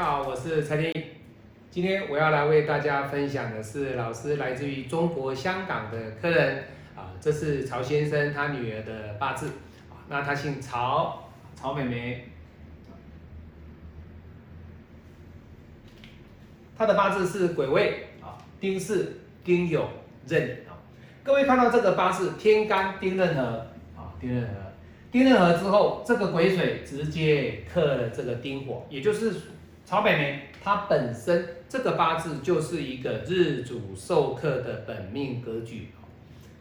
家好，我是蔡天意。今天我要来为大家分享的是老师来自于中国香港的客人。啊，这是曹先生他女儿的八字。啊，那他姓曹，曹美眉，他的八字是癸未啊，丁巳、丁酉、壬啊。各位看到这个八字天干丁壬合啊，丁壬合，丁壬合之后，这个癸水直接克了这个丁火，也就是曹美眉她本身这个八字就是一个日主受克的本命格局。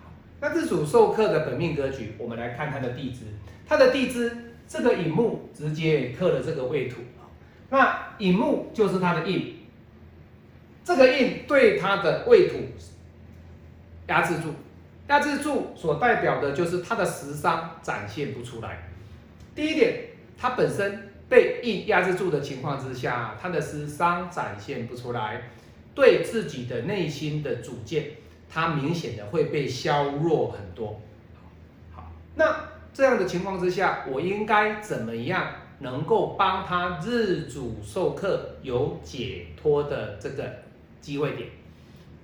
好，那日主受克的本命格局，我们来看它的地支，它的地支这个寅木直接克了这个未土，那寅木就是它的印，这个印对它的未土压制住，压制住所代表的就是它的食伤展现不出来。第一点，它本身被印压制住的情况之下，他的私商展现不出来，对自己的内心的主见，他明显的会被削弱很多。好，那这样的情况之下，我应该怎么样能够帮他日主授课有解脱的这个机会点？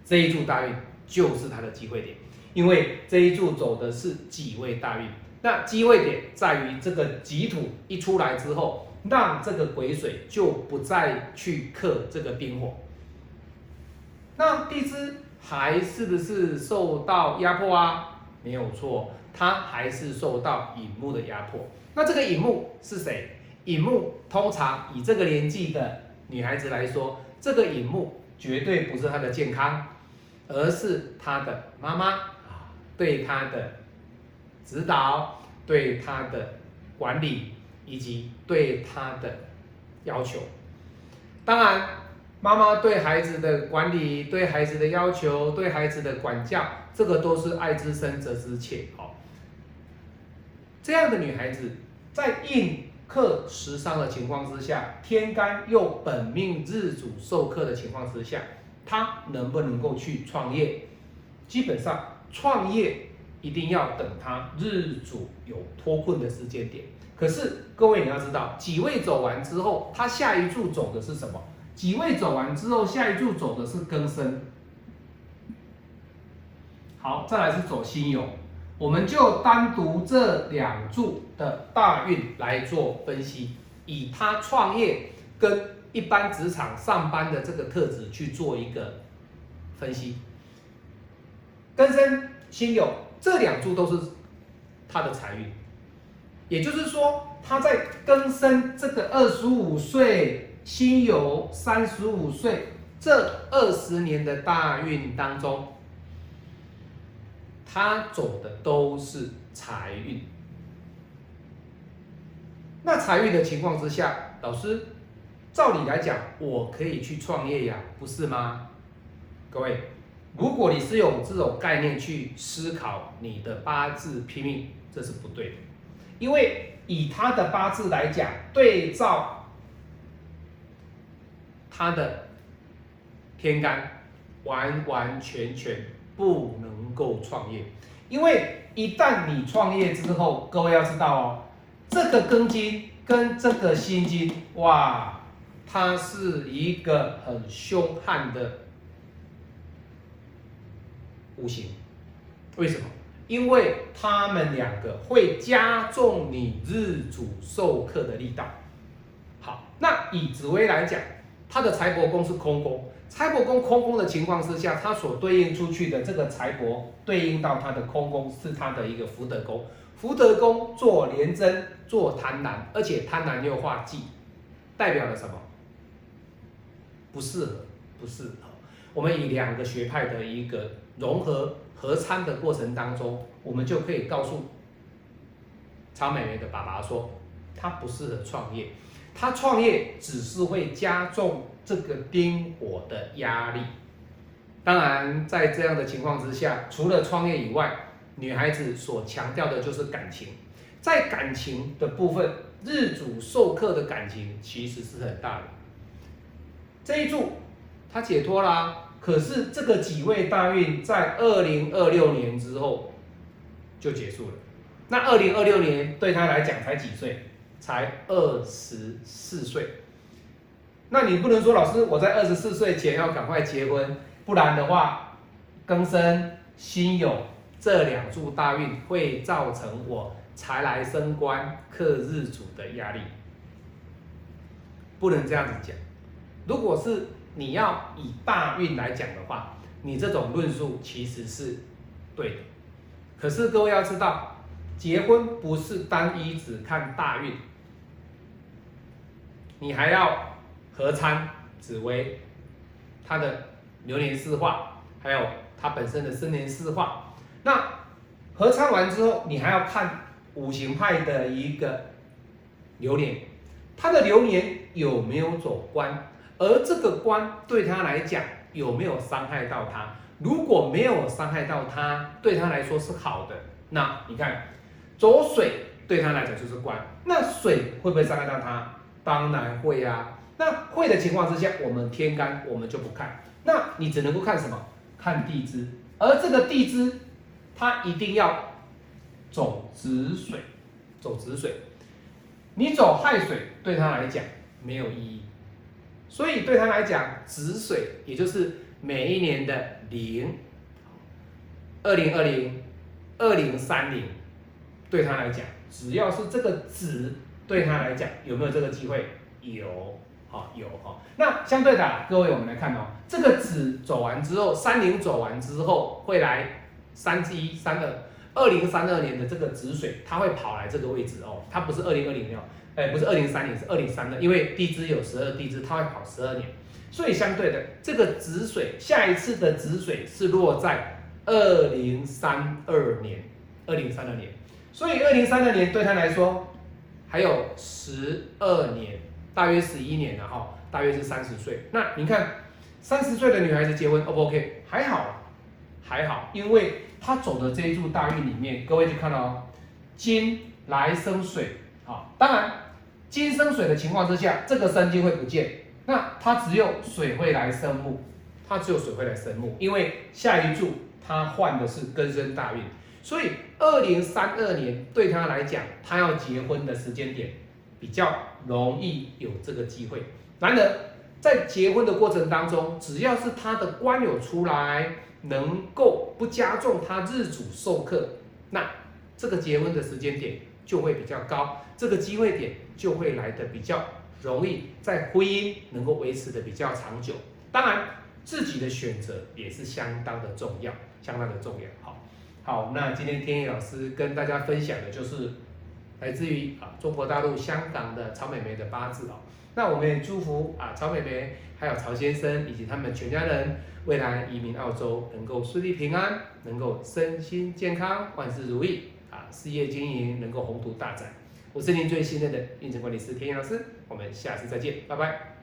这一柱大运。就是他的机会点，因为这一柱走的是己未大运，那机会点在于这个己土一出来之后，让这个癸水就不再去克这个丁火，那地支还是不是受到压迫啊？没有错，它还是受到乙木的压迫。那这个乙木是谁？乙木通常以这个年纪的女孩子来说，这个乙木绝对不是她的健康。而是她的妈妈啊，对她的指导、对她的管理以及对他的要求。当然，妈妈对孩子的管理、对孩子的要求、对孩子的管教，这个都是爱之深责之切。好，这样的女孩子在印克食伤的情况之下，天干又本命日主受克的情况之下。她能不能够去创业？基本上创业一定要等她日主有脱困的时间点。可是各位你要知道，几位走完之后，他下一柱走的是什么？几位走完之后，下一柱走的是庚申。好，再来是走辛酉，我们就单独这两柱的大运来做分析，以他创业跟。一般职场上班的这个特质去做一个分析，庚申、辛酉这两柱都是他的财运，也就是说他在庚申这个二十五岁、辛酉三十五岁这二十年的大运当中，他走的都是财运。那财运的情况之下，老师。照理来讲，我可以去创业呀，不是吗？各位，如果你是用这种概念去思考你的八字拼命，这是不对的。因为以他的八字来讲，对照他的天干，完完全全不能够创业。因为一旦你创业之后，各位要知道哦，这个庚金跟这个辛金，哇！它是一个很凶悍的五行，为什么？因为他们两个会加重你日主受克的力道。好，那以紫薇来讲，它的财帛宫是空宫，财帛宫空宫的情况之下，它所对应出去的这个财帛，对应到它的空宫是它的一个福德宫，福德宫做廉贞，做贪婪，而且贪婪又化忌，代表了什么？不适合，不适合。我们以两个学派的一个融合合参的过程当中，我们就可以告诉曹美媛的爸爸说，他不适合创业，他创业只是会加重这个丁火的压力。当然，在这样的情况之下，除了创业以外，女孩子所强调的就是感情，在感情的部分，日主授课的感情其实是很大的。这一柱他解脱啦，可是这个己未大运在二零二六年之后就结束了。那二零二六年对他来讲才几岁？才二十四岁。那你不能说老师我在二十四岁前要赶快结婚，不然的话，庚申、辛酉这两柱大运会造成我财来升官克日主的压力，不能这样子讲。如果是你要以大运来讲的话，你这种论述其实是对的。可是各位要知道，结婚不是单一只看大运，你还要合参紫薇，它的流年四化，还有它本身的生年四化。那合参完之后，你还要看五行派的一个流年，它的流年有没有走官，而这个官对他来讲有没有伤害到他？如果没有伤害到他，对他来说是好的。那你看，走水对他来讲就是官，那水会不会伤害到他？当然会啊。那会的情况之下，我们天干我们就不看，那你只能够看什么？看地支，而这个地支，它一定要走子水，走子水。你走亥水对他来讲没有意义，所以对他来讲，止水也就是每一年的。零，二零二零，二零三零，对他来讲，只要是这个止，对他来讲有没有这个机会？有，好有哈。那相对的，各位我们来看哦，这个止走完之后，三零走完之后会来三一三二，二零三二年的这个子水，它会跑来这个位置哦，它不是二零二零年，哎，不是二零三零，是二零三二，因为地支有十二地支，它会跑十二年。所以相对的，这个子水下一次的子水是落在二零三二年，二零三二年。所以二零三二年对他来说还有十二年，大约十一年了哈，大约是三十岁。那你看三十岁的女孩子结婚，O 不 OK？还好，还好，因为他走的这一柱大运里面，各位就看到金来生水，好，当然金生水的情况之下，这个生金会不见。那它只有水会来生木，它只有水会来生木，因为下一柱它换的是根生大运，所以二零三二年对他来讲，他要结婚的时间点比较容易有这个机会。然而在结婚的过程当中，只要是他的官有出来，能够不加重他日主受克，那这个结婚的时间点就会比较高，这个机会点就会来的比较。容易在婚姻能够维持的比较长久，当然自己的选择也是相当的重要，相当的重要。好，好，那今天天意老师跟大家分享的就是来自于啊中国大陆香港的曹美眉的八字哦。那我们也祝福啊曹妹妹还有曹先生以及他们全家人未来移民澳洲能够顺利平安，能够身心健康，万事如意啊，事业经营能够宏图大展。我是您最信任的运程管理师田野老师，我们下次再见，拜拜。